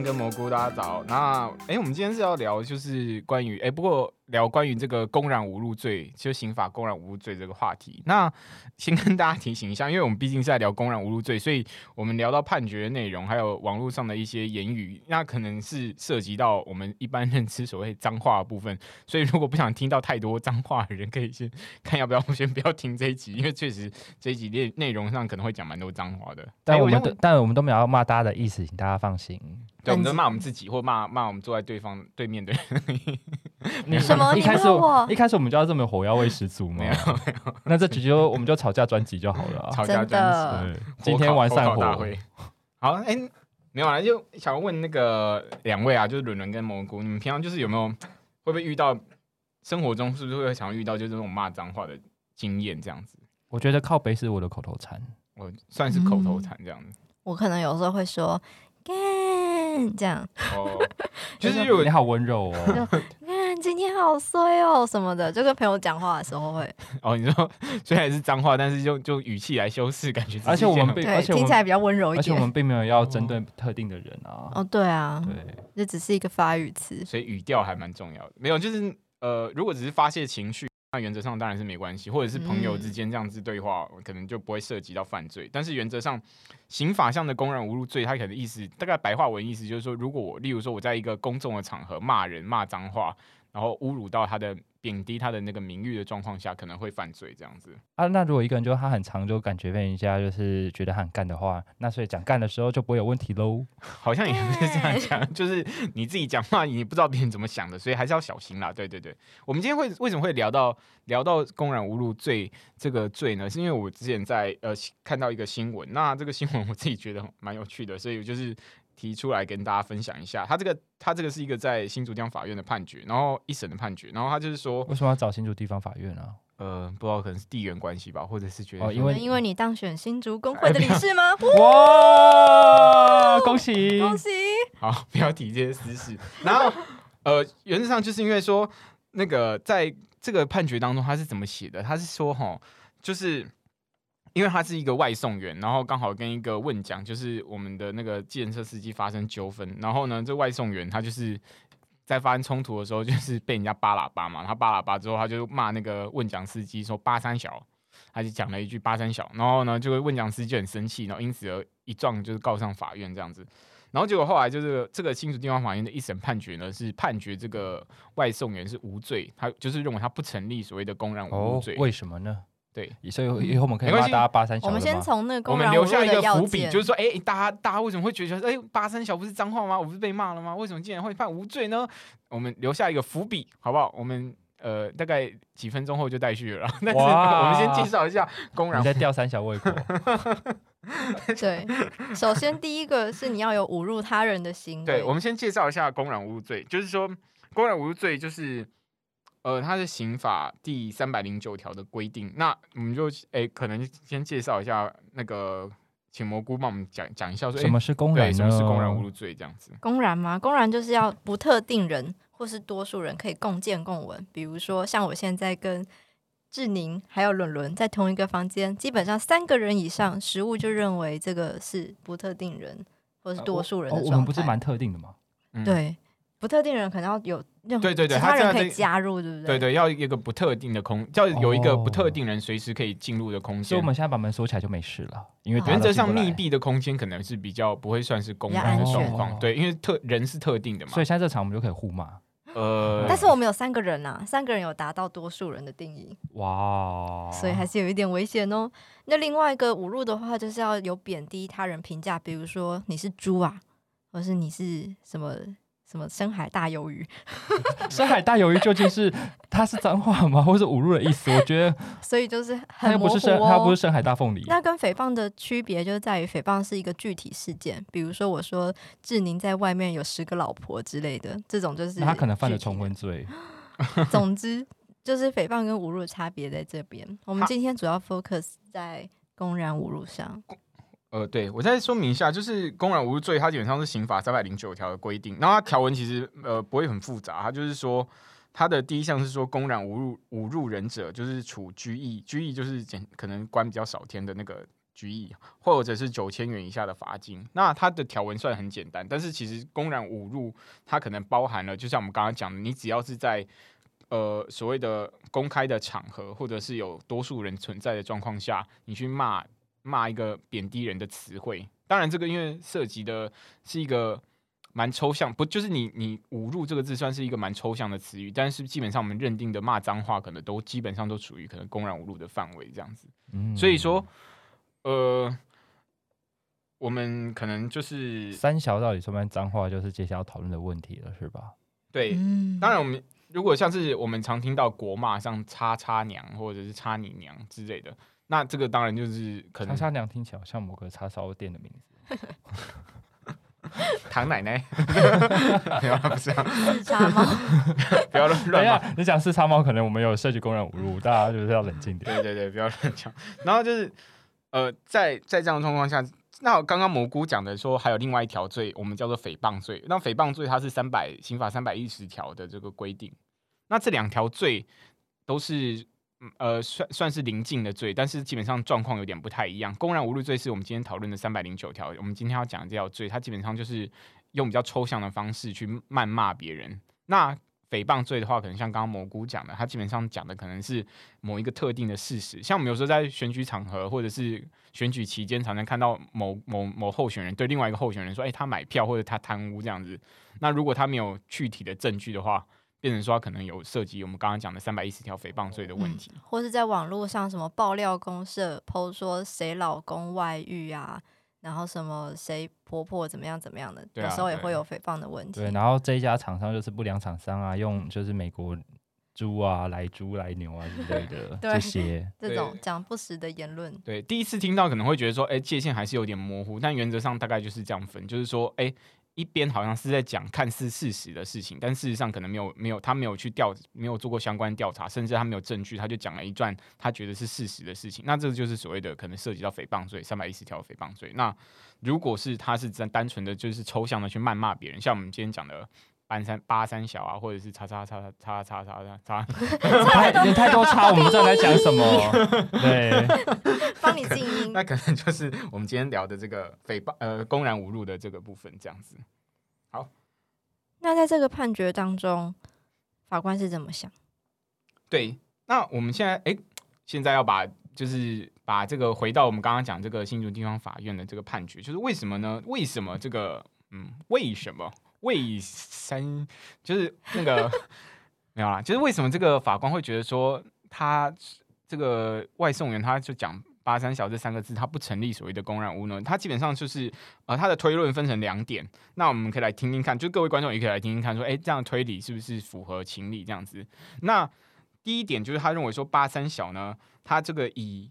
跟蘑菇，大家早。那，哎，我们今天是要聊，就是关于，哎，不过聊关于这个公然侮辱罪，就刑法公然侮辱罪这个话题。那先跟大家提醒一下，因为我们毕竟是在聊公然侮辱罪，所以我们聊到判决的内容，还有网络上的一些言语，那可能是涉及到我们一般认知所谓脏话的部分。所以如果不想听到太多脏话的人，可以先看要不要 先不要听这一集，因为确实这一集内内容上可能会讲蛮多脏话的。但我们都但我们都没有要骂大家的意思，请大家放心。对，我们都骂我们自己，或骂骂我们坐在对方对面的人。你什么你 一开始一开始我们就要这么火药味十足吗？没有 那这集就我们就吵架专辑就好了啊。吵架真专的辑，今天玩散伙。好，哎、没有啊，就想问那个两位啊，就是伦伦跟蘑菇，你们平常就是有没有会不会遇到生活中是不是会常遇到就是这种骂脏话的经验这样子？我觉得靠北是我的口头禅。我算是口头禅这样子。我可能有时候会说干这样，哦，就是 你好温柔哦。好衰哦什么的，就跟朋友讲话的时候会，哦，你说 虽然是脏话，但是就就语气来修饰，感觉而且我们对，并而且我们听起来比较温柔一而且我点。们并没有要针 对特定的人啊。哦，对啊，对，这只是一个发语词。所以语调还蛮重要的。没有，就是呃，如果只是发泄情绪，那原则上当然是没关系，或者是朋友之间这样子对话，可能就不会涉及到犯罪。但是原则上，刑法上的公然侮辱罪，它可能意思大概白话文意思就是说，如果我例如说我在一个公众的场合骂人、骂脏话，然后侮辱到他的贬低他的那个名誉的状况下，可能会犯罪这样子。啊，那如果一个人就他很常就感觉被人家就是觉得他很干的话，那所以讲干的时候就不会有问题喽。好像也不是这样讲，就是你自己讲话，你不知道别人怎么想的，所以还是要小心啦。对对对，我们今天会为什么会聊到聊到公然侮辱罪这个罪呢？是因为我之前在呃看到一个新闻，那这个新闻我自己觉得蛮有趣的，所以就是提出来跟大家分享一下。他这个他这个是一个在新竹地方法院的判决，然后一审的判决，然后他就是说，为什么要找新竹地方法院啊？呃，不知道可能是地缘关系吧，或者是觉得哦因为因为你当选新竹工会的理事吗？哇，恭喜！恭喜！好，不要提这些私事。然后，呃，原则上就是因为说，那个在这个判决当中，他是怎么写的？他是说，哈，就是因为他是一个外送员，然后刚好跟一个问讲，就是我们的那个计程车司机发生纠纷，然后呢，这外送员他就是。在发生冲突的时候，就是被人家扒喇叭嘛，他扒喇叭之后，他就骂那个问讲司机说“八三小”，他就讲了一句“八三小”，然后呢，这个问讲司机就很生气，然后因此而一撞就是告上法院这样子。然后结果后来就是这个新竹地方法院的一审判决呢，是判决这个外送员是无罪，他就是认为他不成立所谓的公然侮辱哦罪。，为什么呢？对，所以以后我们可以大家八三小我们先从那个我们公然侮留下一个辱的要伏笔，件，就是说，哎、大家大家为什么会觉得，哎、八三小不是脏话吗？我不是被骂了吗？为什么竟然会判无罪呢？我们留下一个伏笔，好不好？我们呃大概几分钟后就待续了啦，但是我们先介绍一下公然你在吊三小胃口，对，首先第一个是你要有侮辱他人的行为。对，我们先介绍一下公然侮辱罪，就是说公然侮辱罪就是。呃，它是刑法第三百零九条的规定。那我们就诶，可能先介绍一下那个，请蘑菇帮我们讲讲一下什么是公对然呢？什么是公然侮辱罪这样子。公然吗？公然就是要不特定人或是多数人可以共建共闻。比如说，像我现在跟志宁还有伦伦在同一个房间，基本上三个人以上，食物就认为这个是不特定人或是多数人哦的状态。我们不是蛮特定的吗？嗯对，不特定人可能要有任何对对对其他人可以加入，对不对？对对，要一个不特定的空，要有一个不特哦定人随时可以进入的空间所以我。们现在把门锁起来就没事了，因为原则上密。闭的空间可能是比较不会算是公比较然的状况，对，因为特人是特定的嘛所。以现在这场我们就可以互骂。呃，但是我们有三个人呐、三个人有达到多数人的定义，哇，所以还是有一点危险哦。那另外一个侮辱的话，就是要有贬低他人评价，比如说你是猪啊，或是你是什么什什么深海大鱿鱼，深海大鱿鱼究竟是它是脏话吗，或是侮辱的意思？我觉得 所以就是它又很不是深，它不哦是。深海大凤梨。那跟诽谤的区别就在于诽谤是一个具体事件，比如说我说志宁在外面有十个老婆之类的，这种就是他可能犯了重婚罪。总之，就是诽谤跟侮辱的差别在这边。我们今天主要 focus 在公然侮辱上。呃，对我再说明一下，就是公然侮辱罪，它基本上是刑法三百零九条的规定。然后它条文其实呃不会很复杂，它就是说它的第一项是说公然侮辱侮辱人者，就是处拘役，拘役就是简可能关比较少天的那个拘役，或者是九千元以下的罚金。那它的条文算很简单，但是其实公然侮辱它可能包含了，就像我们刚刚讲的，你只要是在呃所谓的公开的场合，或者是有多数人存在的状况下，你去骂骂一个贬低人的词汇。当然，这个因为涉及的是一个蛮抽象，不就是你你侮辱这个字算是一个蛮抽象的词语，但是基本上我们认定的骂脏话，可能都基本上都属于可能公然侮辱的范围这样子。嗯所以说，呃，我们可能就是三小到底算不算脏话，就是接下来要讨论的问题了，是吧？对，嗯当然我们如果像是我们常听到国骂，像叉叉娘或者是叉你娘之类的，那这个当然就是可能叉叉娘听起来好像某个叉烧店的名字。唐奶奶，没有啦不是啊，自杀吗？不要乱等乱骂。下，你讲是叉猫，可能我们有涉及公然侮辱，大家就是要冷静点。对对对，不要乱讲。然后就是呃，在在这样的状况下，那我刚刚蘑菇讲的说还有另外一条罪，我们叫做诽谤罪。那诽谤罪它是三百刑法三百一十条的这个规定。那这两条罪都是呃算算是临近的罪，但是基本上状况有点不太一样。公然侮辱罪是我们今天讨论的三百零九条，我们今天要讲的这条罪，它基本上就是用比较抽象的方式去谩骂别人。那诽谤罪的话，可能像刚刚蘑菇讲的，它基本上讲的可能是某一个特定的事实。像我们有时候在选举场合或者是选举期间，常常看到某某某候选人对另外一个候选人说：“哎、他买票或者他贪污这样子。”那如果他没有具体的证据的话，变成说他可能有涉及我们刚刚讲的三百一十条诽谤罪的问题。或是在网络上什么爆料公社 PO 说谁老公外遇啊，然后什么谁婆婆怎么样怎么样的，有时候也会有诽谤的问题。对，然后这一家厂商就是不良厂商啊，用就是美国猪啊、来猪、来牛啊之类的 对这些。这种讲不实的言论，对，第一次听到可能会觉得说，哎、界限还是有点模糊，但原则上大概就是这样分，就是说，哎、一边好像是在讲看似事实的事情，但事实上可能没有没有他没有去调，没有做过相关调查，甚至他没有证据，他就讲了一段他觉得是事实的事情，那这就是所谓的可能涉及到诽谤罪，三百一十条诽谤罪。那如果是他是单单纯的就是抽象的去谩骂别人，像我们今天讲的。八三八三小啊，或者是叉叉叉叉叉叉叉叉，太有太多叉，我们不知道在讲什么。对，帮你静音。那可能就是我们今天聊的这个诽谤呃公然侮辱的这个部分，这样子。好那在这个判决当中，法官是怎么想？对，那我们现在哎、现在要把就是把这个回到我们刚刚讲这个新竹地方法院的这个判决，就是为什么呢？为什么这个嗯，为什么为三就是那个没有啦，就是为什么这个法官会觉得说他这个外送员他就讲。八三小这三个字，他不成立所谓的公然侮辱，他基本上就是呃，他的推论分成两点。那我们可以来听听看，就各位观众也可以来听听看，说，哎、这样推理是不是符合情理这样子？那第一点就是他认为说八三小呢，他这个以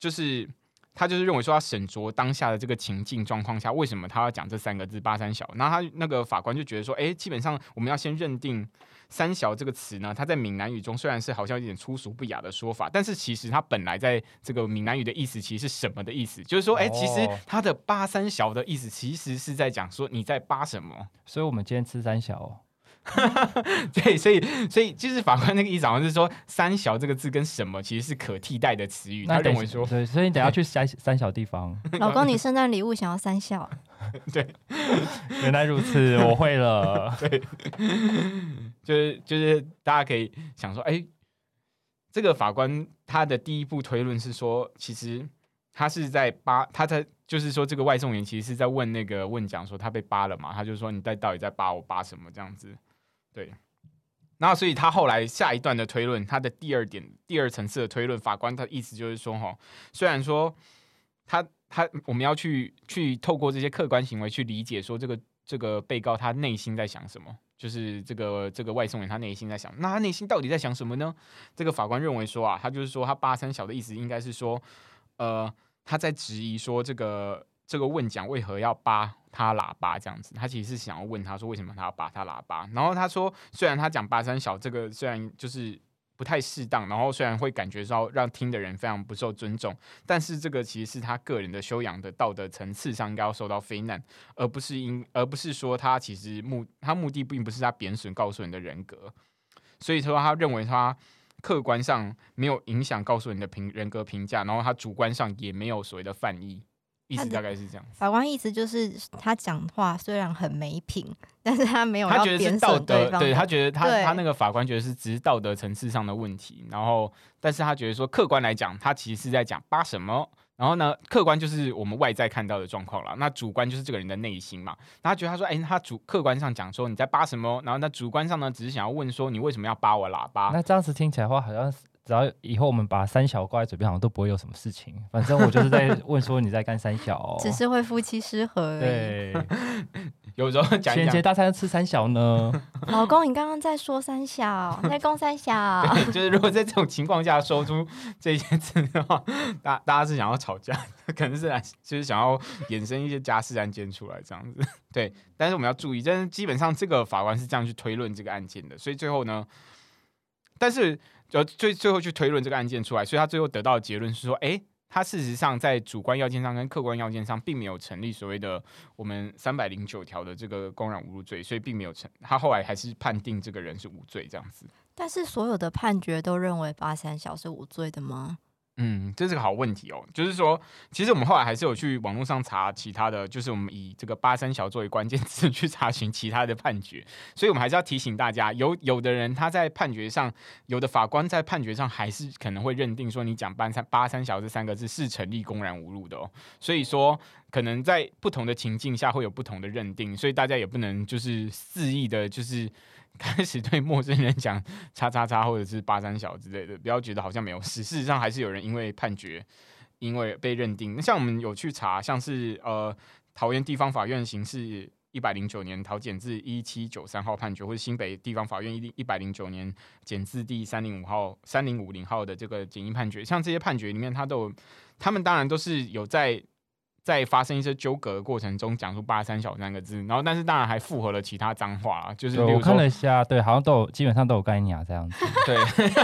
就是他就是认为说要审酌当下的这个情境状况下，为什么他要讲这三个字八三小？那他那个法官就觉得说，哎、基本上我们要先认定三小这个词呢，它在闽南语中虽然是好像有点粗俗不雅的说法，但是其实它本来在这个闽南语的意思其实是什么的意思？就是说，哎、其实哦它的八三小的意思其实是在讲说你在扒什么。所以我们今天吃三小、哦，对，所以所以就是法官那个意思好像是说“三小”这个字跟什么其实是可替代的词语，他那等认为说，对，所以你等下去三三小地方。老公，你圣诞礼物想要三小？对？原来如此，我会了。对就是就是大家可以想说，哎、这个法官他的第一步推论是说，其实他是在扒，他在就是说这个外送员其实是在问那个问讲说他被扒了嘛，他就说你在到底在扒我扒什么这样子，对。然后，所以他后来下一段的推论，他的第二点、第二层次的推论，法官他的意思就是说，哈，虽然说他他我们要去去透过这些客观行为去理解说这个这个被告他内心在想什么，就是这个这个外送员他内心在想，那他内心到底在想什么呢？这个法官认为说啊，他就是说他八三小的意思应该是说，呃，他在质疑说这个这个问讲为何要扒他喇叭这样子，他其实是想要问他说为什么他要扒他喇叭，然后他说虽然他讲八三小这个虽然就是。不太适当，然后虽然会感觉到让听的人非常不受尊重，但是这个其实是他个人的修养的道德层次上应该要受到非难，而不是因而不是说他其实目他目的并不是他贬损告诉你的人格，所以说他认为他客观上没有影响告诉你的评人格评价，然后他主观上也没有所谓的犯意。意思大概是这样。法官意思就是他讲话虽然很没品，但是他没有他觉得是道德，对他觉得他他那个法官觉得是只是道德层次上的问题，然后但是他觉得说客观来讲，他其实是在讲扒什么，然后呢，客观就是我们外在看到的状况了，那主观就是这个人的内心嘛。那他觉得他说，哎，他主客观上讲说你在扒什么，然后那主观上呢，只是想要问说你为什么要扒我喇叭？那这样子听起来的话，好像是。只要以后我们把三小挂在嘴边，好像都不会有什么事情。反正我就是在 问说你在干三小，只是会夫妻失和。对，有时候讲情人节大餐吃三小呢。老公，你刚刚在说三小，在攻三小。就是如果在这种情况下说出这些字的话，大大家是想要吵架，可能是来就是想要衍生一些家事案件出来这样子。对，但是我们要注意，但是基本上这个法官是这样去推论这个案件的，所以最后呢，但是。就最最后去推论这个案件出来，所以他最后得到的结论是说，哎，他事实上在主观要件上跟客观要件上并没有成立所谓的我们三百零九条的这个公然侮辱罪，所以并没有成，他后来还是判定这个人是无罪这样子。但是所有的判决都认为八三小是无罪的吗？嗯，这是个好问题哦。就是说，其实我们后来还是有去网络上查其他的，就是我们以这个八三小作为关键 词去查询其他的判决。所以我们还是要提醒大家，有有的人他在判决上，有的法官在判决上还是可能会认定说，你讲八三八三小这三个字是成立公然侮辱的哦。所以说，可能在不同的情境下会有不同的认定，所以大家也不能就是肆意的，就是。开始对陌生人讲“叉叉叉”或者是“八三小”之类的，不要觉得好像没有事。事实上，还是有人因为判决，因为被认定。那像我们有去查，像是呃桃园地方法院刑事一百零九年桃检字一七九三号判决，或者新北地方法院一一百零九年检字第三零五号三零五零号的这个简易判决，像这些判决里面，他都，他们当然都是有在。在发生一些纠葛的过程中，讲出“八三小”三个字，然后但是当然还复合了其他脏话，就是我看了一下，对，好像都有，基本上都有概念啊，这样子。对，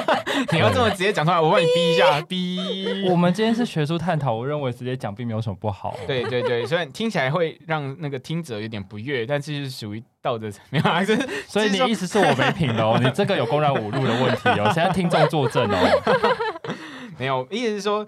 你要这么直接讲出来，我帮你逼一下，逼。我们今天是学术探讨，我认为直接讲并没有什么不好。对对对，虽然听起来会让那个听者有点不悦，但是是属于道德层面还是？所以你意思是我没品哦？你这个有公然侮辱的问题哦？现在听众作证哦。没有，意思是说。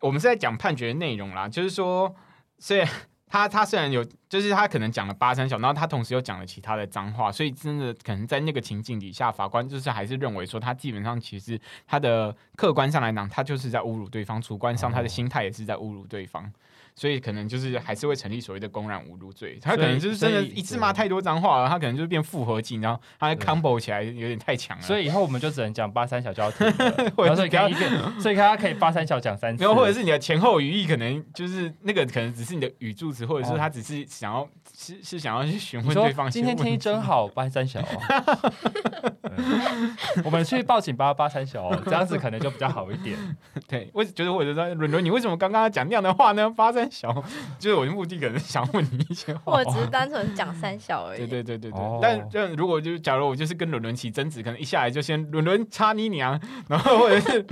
我们是在讲判决内容啦，就是说，虽然 他他虽然有，就是他可能讲了八三小，然后他同时又讲了其他的脏话，所以真的可能在那个情境底下，法官就是还是认为说，他基本上其实他的客观上来讲，他就是在侮辱对方；主观上他的心态也是在侮辱对方。所以可能就是还是会成立所谓的公然侮辱罪，他可能就是真的一次骂太多脏话了，他可能就变复合剂，然后他 combo 起来有点太强了。所以以后我们就只能讲八三小就要停，或者是给他一遍，所以他可以八三小讲三次，然后或者是你的前后语义可能就是那个可能只是你的语助词，或者是他只是想要是是想要去询问对方。今天天气真好，八三小。我们去报警吧八三小，这样子可能就比较好一点。对，我觉得我觉得伦伦，你为什么刚刚讲那样的话呢？八三。小，就是我的目的可能想问你一些话，我只是单纯讲三小而已。对对对对对，但这样如果就是假如我就是跟伦伦起争执，可能一下来就先伦伦插你娘，然后或者是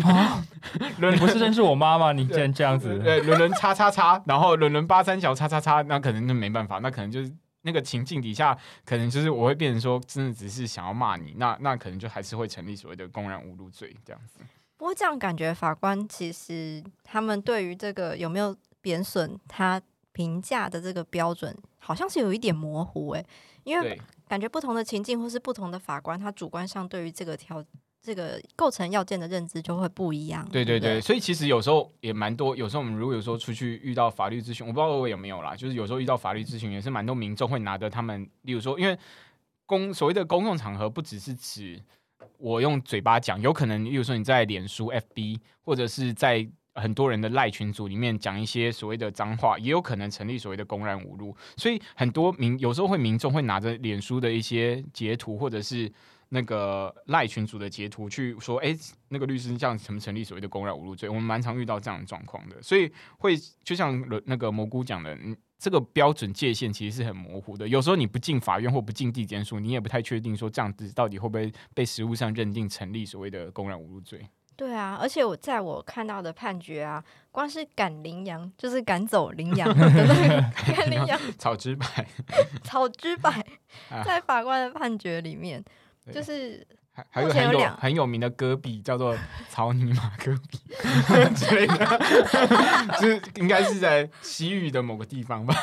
伦不是认识我妈妈，你竟然这样子，对伦伦叉叉叉，然后伦伦八三小叉叉叉，那可能就没办法，那可能就是那个情境底下，可能就是我会变成说，真的只是想要骂你，那那可能就还是会成立所谓的公然侮辱罪这样子。不过这样感觉法官其实他们对于这个有没有？贬损他评价的这个标准好像是有一点模糊诶，因为感觉不同的情境或是不同的法官，他主观上对于这个条这个构成要件的认知就会不一样。对对对，所以其实有时候也蛮多，有时候我们如果有时候出去遇到法律咨询，我不知道我有没有啦，就是有时候遇到法律咨询也是蛮多民众会拿着他们，例如说，因为公所谓的公共场合不只是指我用嘴巴讲，有可能例如说你在脸书、FB 或者是在。很多人的赖群组里面讲一些所谓的脏话，也有可能成立所谓的公然侮辱。所以很多民有时候会民众会拿着脸书的一些截图，或者是那个赖群组的截图去说，哎、那个律师这样成不成立所谓的公然侮辱罪？我们蛮常遇到这样的状况的，所以会就像那个蘑菇讲的，嗯，这个标准界限其实是很模糊的。有时候你不进法院或不进地检署，你也不太确定说这样子到底会不会被实务上认定成立所谓的公然侮辱罪。对啊，而且我在我看到的判决啊，光是赶羚羊，就是赶走羚羊 赶羚羊 草之白，草之百 啊，在法官的判决里面，就是还还有很有有很有名的戈壁叫做 草泥马戈壁 之类的，就是应该是在西域的某个地方吧。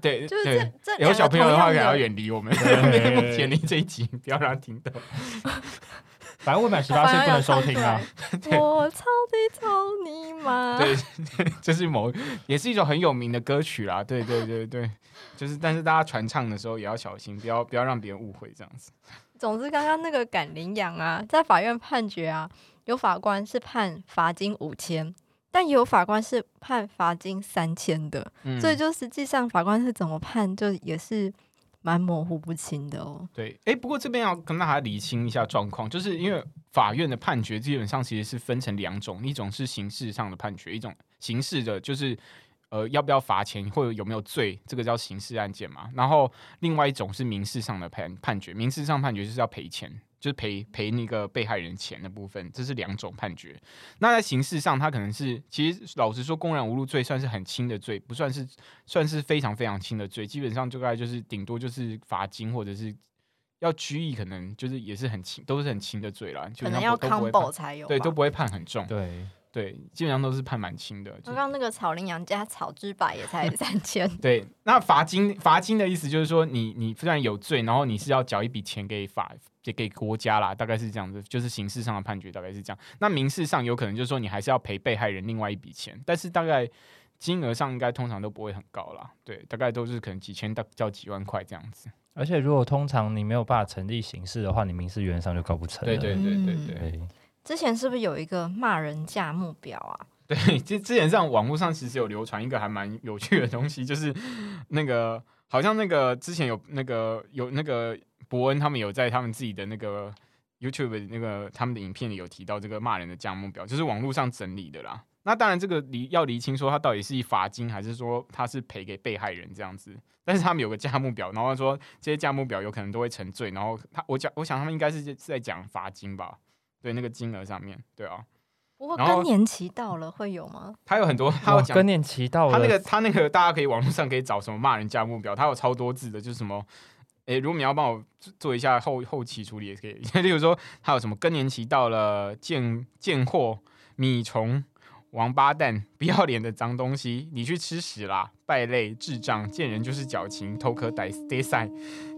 对就是对这，这有小朋友的话，可能要远离我们，对远离这一集，不要让他听到。反正未满十八岁不能收听啊。我操的操对，这是某也是一首很有名的歌曲啦。对对对对，就是但是大家传唱的时候也要小心，不要不要让别人误会这样子。总之，刚刚那个赶羚羊啊，在法院判决啊，有法官是判罚金五千，但也有法官是判罚金三千的，嗯，所以就实际上法官是怎么判，就也是蛮模糊不清的哦。对，哎，不过这边要跟大家理清一下状况，就是因为法院的判决基本上其实是分成两种，一种是刑事上的判决，一种刑事的，就是呃要不要罚钱或者有没有罪，这个叫刑事案件嘛。然后另外一种是民事上的判判决，民事上判决就是要赔钱。就是赔赔那个被害人钱的部分，这是两种判决。那在刑事上，他可能是其实老实说，公然侮辱罪算是很轻的罪，不算是算是非常非常轻的罪，基本上就大概就是顶多就是罚金或者是要拘役，可能就是也是很轻，都是很轻的罪啦，可能要 combo 才有。对，都不会判很重，对，对，基本上都是判蛮轻的。就刚刚那个草羚羊加草之百也才 三千，对，那罚金罚金的意思就是说你，你虽然有罪，然后你是要缴一笔钱给法给给国家啦，大概是这样子，就是刑事上的判决大概是这样。那民事上有可能就是说你还是要赔被害人另外一笔钱，但是大概金额上应该通常都不会很高啦，对，大概都是可能几千到到几万块这样子。而且如果通常你没有办法成立刑事的话，你民事原则上就告不成了。对对对对嗯对。对之前是不是有一个骂人价目表啊？对，之之前上网络上其实有流传一个还蛮有趣的东西，就是那个好像那个之前有那个有那个伯恩他们有在他们自己的那个 YouTube 那个他们的影片里有提到这个骂人的价目表，就是网络上整理的啦。那当然这个厘要厘清说他到底是以罚金还是说他是赔给被害人这样子。但是他们有个价目表，然后说这些价目表有可能都会成罪，然后他我讲我想他们应该是是在讲罚金吧，对那个金额上面，对啊，不过更年期到了会有吗？他有很多他有讲更年期到了，他那个他那个大家可以网络上可以找什么骂人家目标，他有超多字的，就是什么，诶、如果你要帮我做做一下后后期处理也可以，例如说他有什么更年期到了贱贱货米虫。王八蛋，不要脸的脏东西，你去吃屎啦！败类、智障，见人就是矫情，偷壳逮逮赛，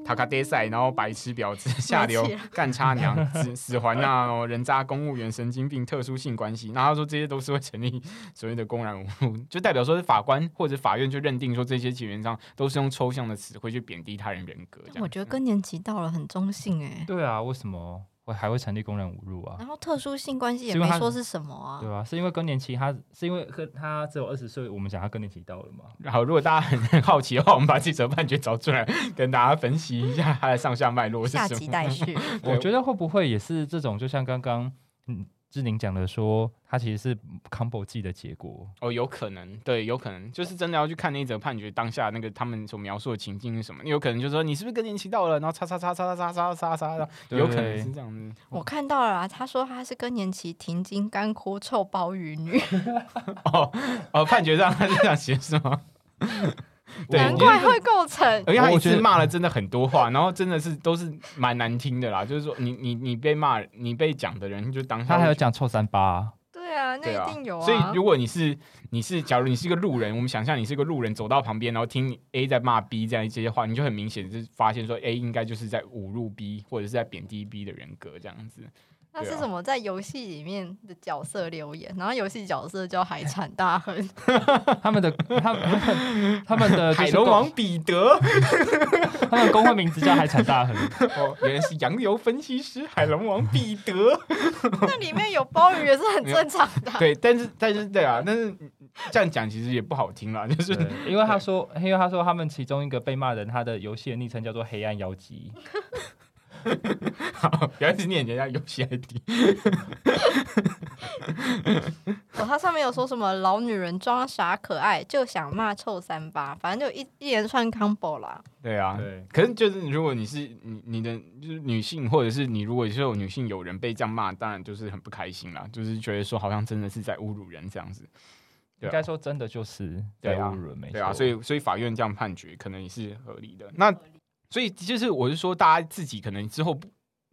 塔卡逮塞，然后白痴婊子，下流干叉娘，死死环呐、哦，人渣、公务员、神经病、特殊性关系。然后他说这些都是会成立所谓的公然侮辱，就代表说是法官或者法院就认定说这些基本上都是用抽象的词汇去贬低他人人格。我觉得更年期到了很中性哎、对啊，为什么会还会成立公然侮辱啊？然后特殊性关系也没说是什么啊对。啊、是因为更年期他是因为和他只有二十岁，我们讲他更年期到了嘛？然后如果大家很 很好奇的话，我们把记者判决找出来，跟大家分析一下他的上下脉络是下什么。集待续。我觉得会不会也是这种，就像刚刚嗯志宁讲的说，他其实是 combo 记的结果。哦，有可能，对，有可能，就是真的要去看那一则判决当下那个他们所描述的情境是什么。有可能就是说你是不是更年期到了，然后叉叉叉叉叉叉叉叉叉，有可能是这样子。我看到了啊，他说他是更年期停经干枯臭鲍鱼女，哦哦，判决上他是这样写是吗？对，难怪会构成。而且他一次我觉得骂了真的很多话，然后真的是都是蛮难听的啦。就是说你你你被骂，你被讲的人就当下他还有会讲臭三八啊、对啊，那一定有啊。所以如果你是你是，假如你是一个路人，我们想象你是一个路人走到旁边，然后听 A 在骂 B 这样一些话，你就很明显是发现说 A 应该就是在侮辱 B 或者是在贬低 B 的人格这样子。那是什么？在游戏里面的角色留言，然后游戏角色叫海产大亨，他们的他们他们的 海龙王彼得，他们公会名字叫海产大亨，哦，原来是洋油分析师海龙王彼得。那里面有鲍鱼也是很正常的啊。对，但是但是对啊，但是这样讲其实也不好听啦，就是，因为他说，因为他说他们其中一个被骂人，他的游戏的昵称叫做黑暗妖姬。好，不要一直念人家游戏 ID。哦，它上面有说什么老女人装傻可爱就想骂臭三八，反正就一一连串 combo 啦。对啊，对，可是就是如果你是你你的就是女性，或者是你如果是有女性友人被这样骂，当然就是很不开心啦，就是觉得说好像真的是在侮辱人这样子。应啊该说真的就是在对啊侮辱人，没对啊，所以所以法院这样判决可能也是合理的。那所以就是我是说，大家自己可能之后不。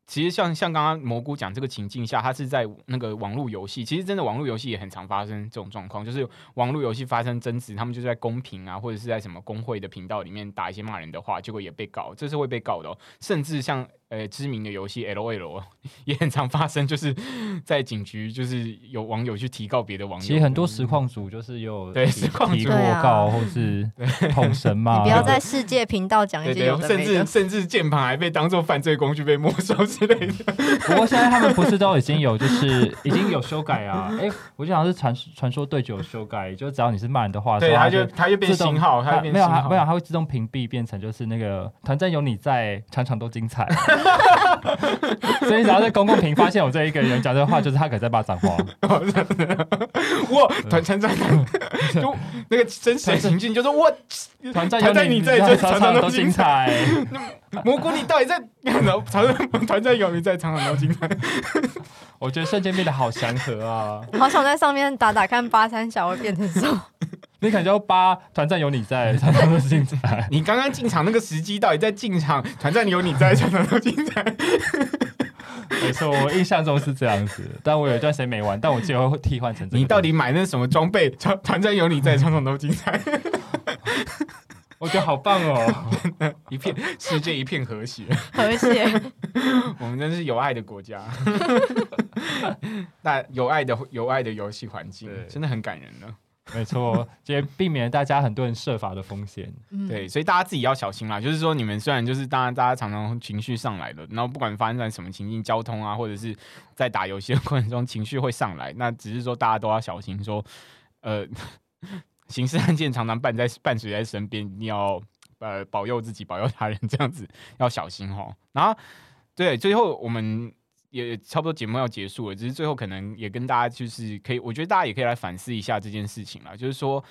其实像像刚刚蘑菇讲这个情境下，他是在那个网络游戏，其实真的网络游戏也很常发生这种状况，就是网络游戏发生争执，他们就在公屏啊，或者是在什么工会的频道里面打一些骂人的话，结果也被告，这是会被告的。甚至像呃知名的游戏 L O L 也很常发生，就是在警局就是有网友去提告别的网友，其实很多实况组就是有对实况组提过对啊告或是 捅神嘛，你不要在世界频道讲一些有，的甚没的。至甚至键盘还被当做犯罪工具被没收之类的。不过现在他们不是都已经有，就是已经有修改啊？哎、我就想是传传说对决有修改，就只要你是骂人的话，对，它他就他就变自动星号，他变没有没有，它会自动屏蔽，变成就是那个团战有你在，场场都精彩。所以只要在公共屏发现我这一个人讲这个话，就是他可能在骂脏话。哇，团团战 就那个真实的情境，就是我团战团战你在，就场常常都场都精精彩。蘑菇，你到底在？然后常常团战有你在，常常都精彩。我觉得瞬间变得好祥和啊！好想在上面打打看八三小会变成什么？你可能就八团战有你在，场场都精彩。你刚刚进场那个时机，到底在进场？团战有你在，常常都精彩。没错，我印象中是这样子，但我有一段时间没玩，但我记得会替换成这个你到底买那什么装备？团团战有你在，常常都精彩。我觉得好棒哦！一片世界一片和谐。和谐，我们真是有爱的国家，那有爱的有爱的游戏环境，真的很感人呢。没错，也 避免大家很多人设法的风险。嗯，对，所以大家自己要小心啦。就是说，你们虽然就是当然大家常常情绪上来了，然后不管发生在什么情境，交通啊，或者是在打游戏的过程中情绪会上来，那只是说大家都要小心说，呃，刑事案件常常伴在伴随在身边，一定要呃保佑自己，保佑他人，这样子要小心哦。然后对，最后我们。也差不多节目要结束了，只是最后可能也跟大家就是可以，我觉得大家也可以来反思一下这件事情啦。就是说，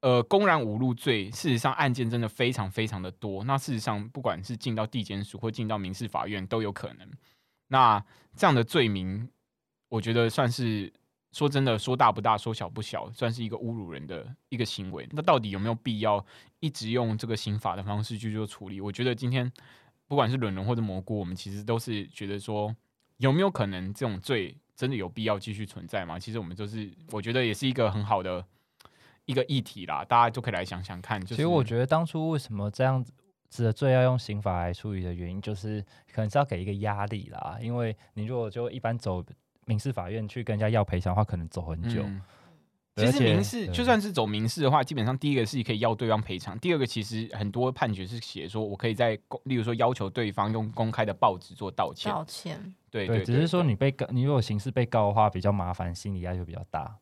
呃，公然侮辱罪，事实上案件真的非常非常的多。那事实上，不管是进到地检署或进到民事法院都有可能。那这样的罪名，我觉得算是说真的，说大不大，说小不小，算是一个侮辱人的一个行为。那到底有没有必要一直用这个刑法的方式去做处理？我觉得今天不管是伦伦或者蘑菇，我们其实都是觉得说，有没有可能这种罪真的有必要继续存在吗？其实我们就是，我觉得也是一个很好的一个议题啦，大家就可以来想想看。就是、其实我觉得当初为什么这样子的罪要用刑法来处理的原因，就是可能是要给一个压力啦。因为你如果就一般走民事法院去跟人家要赔偿的话，可能走很久。嗯其实民事就算是走民事的话，基本上第一个是可以要对方赔偿，第二个其实很多判决是写说我可以在公，例如说要求对方用公开的报纸做道歉，道歉。对，对对，只是说你被告，你如果刑事被告的话比较麻烦，心理压力就比较大。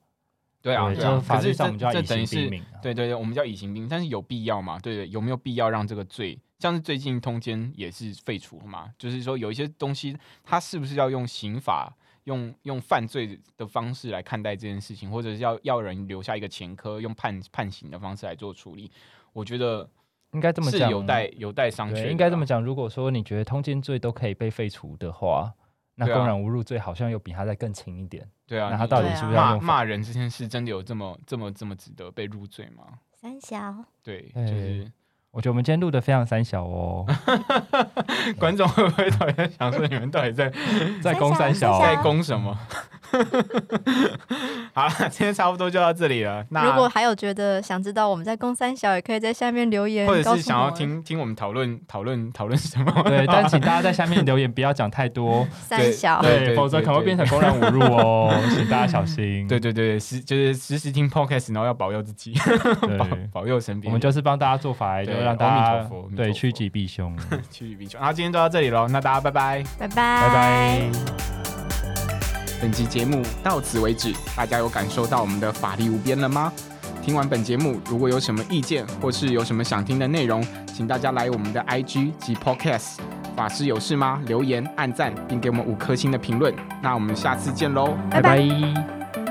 对啊，对，对啊就法律可是这上我们就要以这等于是刑毙命啊。对对对，我们叫以刑兵，但是有必要吗？对对，有没有必要让这个罪，像是最近通奸也是废除了嘛？就是说有一些东西，它是不是要用刑法，用用犯罪的方式来看待这件事情，或者是要要人留下一个前科，用判判刑的方式来做处理？我觉得应该这么讲，是有待有待商榷。应该这么讲。如果说你觉得通奸罪都可以被废除的话，那公然侮辱罪好像又比他再更轻一点。对啊，那他到底是不是要骂？骂人这件事真的有这么这么这么值得被入罪吗？三小，对，就对是我觉得我们今天录的非常三小哦，观众会不会到底在想说你们到底在在攻三小。在攻什么？好了，今天差不多就到这里了。那如果还有觉得想知道我们在公三小，也可以在下面留言，或者是想要听听我们讨论讨论讨论什么？对，但请大家在下面留言，不要讲太多，三小，对对，否则可能会变成公然侮辱哦，请大家小心。对 对对，时就是时时听 podcast，然后要保佑自己，保，保佑身边。我们就是帮大家做法，就对让大家对趋吉避凶。趋吉避凶。然后今天就到这里喽，那大家拜拜。拜拜，拜拜。本集节目到此为止，大家有感受到我们的法力无边了吗？听完本节目，如果有什么意见或是有什么想听的内容，请大家来我们的 IG 及 Podcast 法师有事吗？留言、按赞，并给我们五颗星的评论。那我们下次见喽，拜拜拜